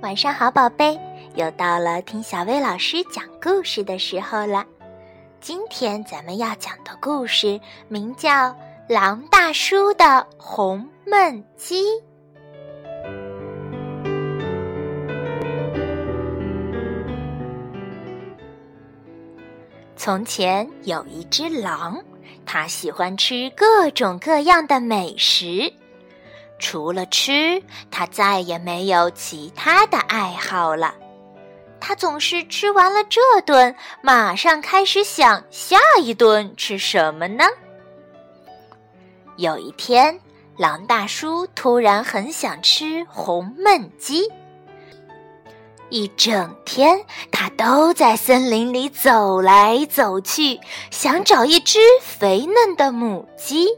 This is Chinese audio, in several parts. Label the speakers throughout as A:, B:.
A: 晚上好，宝贝，又到了听小薇老师讲故事的时候了。今天咱们要讲的故事名叫《狼大叔的红焖鸡》。从前有一只狼，它喜欢吃各种各样的美食。除了吃，他再也没有其他的爱好了。他总是吃完了这顿，马上开始想下一顿吃什么呢？有一天，狼大叔突然很想吃红焖鸡。一整天，他都在森林里走来走去，想找一只肥嫩的母鸡。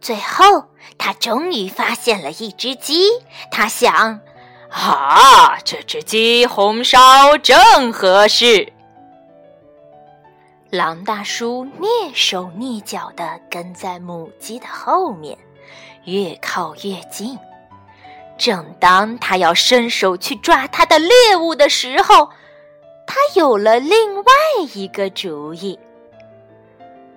A: 最后，他终于发现了一只鸡。他想：“
B: 啊，这只鸡红烧正合适。”
A: 狼大叔蹑手蹑脚地跟在母鸡的后面，越靠越近。正当他要伸手去抓他的猎物的时候，他有了另外一个主意。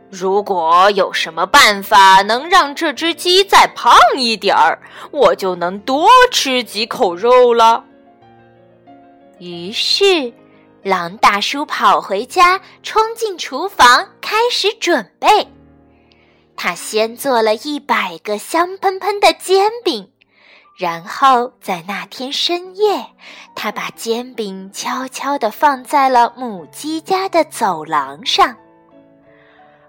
B: 如果有什么办法能让这只鸡再胖一点儿，我就能多吃几口肉了。
A: 于是，狼大叔跑回家，冲进厨房，开始准备。他先做了一百个香喷喷的煎饼，然后在那天深夜，他把煎饼悄悄地放在了母鸡家的走廊上。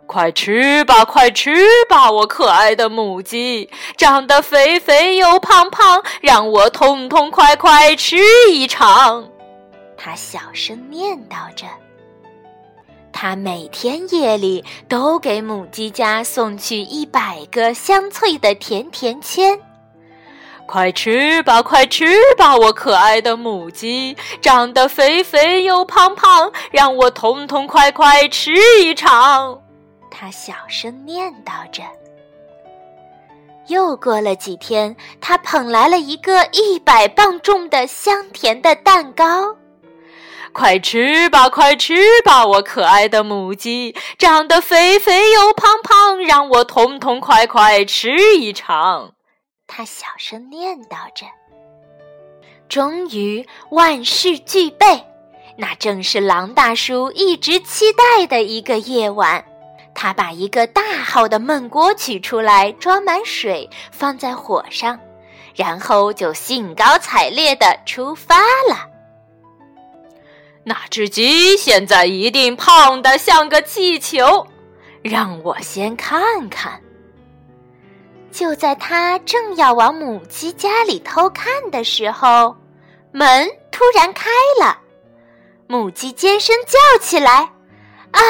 B: 快吃吧，快吃吧，我可爱的母鸡，长得肥肥又胖胖，让我痛痛快快吃一场。
A: 他小声念叨着。他每天夜里都给母鸡家送去一百个香脆的甜甜圈。
B: 快吃吧，快吃吧，我可爱的母鸡，长得肥肥又胖胖，让我痛痛快快吃一场。
A: 他小声念叨着。又过了几天，他捧来了一个一百磅重的香甜的蛋糕。
B: 快吃吧，快吃吧，我可爱的母鸡，长得肥肥又胖胖，让我痛痛快快吃一场。
A: 他小声念叨着。终于万事俱备，那正是狼大叔一直期待的一个夜晚。他把一个大号的焖锅取出来，装满水，放在火上，然后就兴高采烈地出发了。
B: 那只鸡现在一定胖得像个气球，让我先看看。
A: 就在他正要往母鸡家里偷看的时候，门突然开了，母鸡尖声叫起来。啊，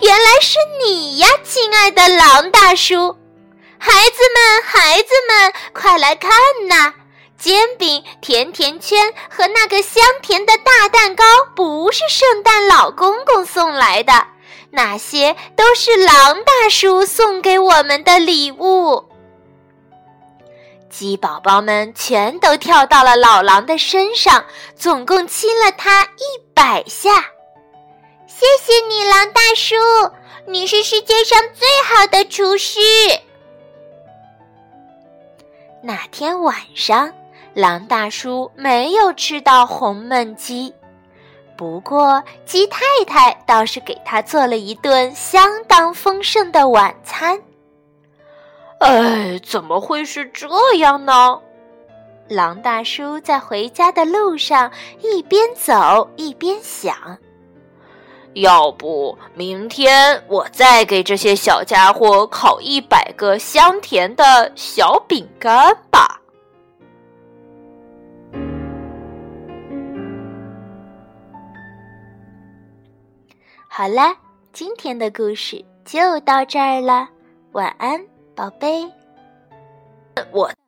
A: 原来是你呀，亲爱的狼大叔！孩子们，孩子们，快来看呐！煎饼、甜甜圈和那个香甜的大蛋糕，不是圣诞老公公送来的，那些都是狼大叔送给我们的礼物。鸡宝宝们全都跳到了老狼的身上，总共亲了他一百下。谢谢你，狼大叔，你是世界上最好的厨师。那天晚上，狼大叔没有吃到红焖鸡，不过鸡太太倒是给他做了一顿相当丰盛的晚餐。
B: 哎，怎么会是这样呢？
A: 狼大叔在回家的路上一边走一边想。
B: 要不明天我再给这些小家伙烤一百个香甜的小饼干吧。
A: 好了，今天的故事就到这儿了，晚安，宝贝。
B: 我。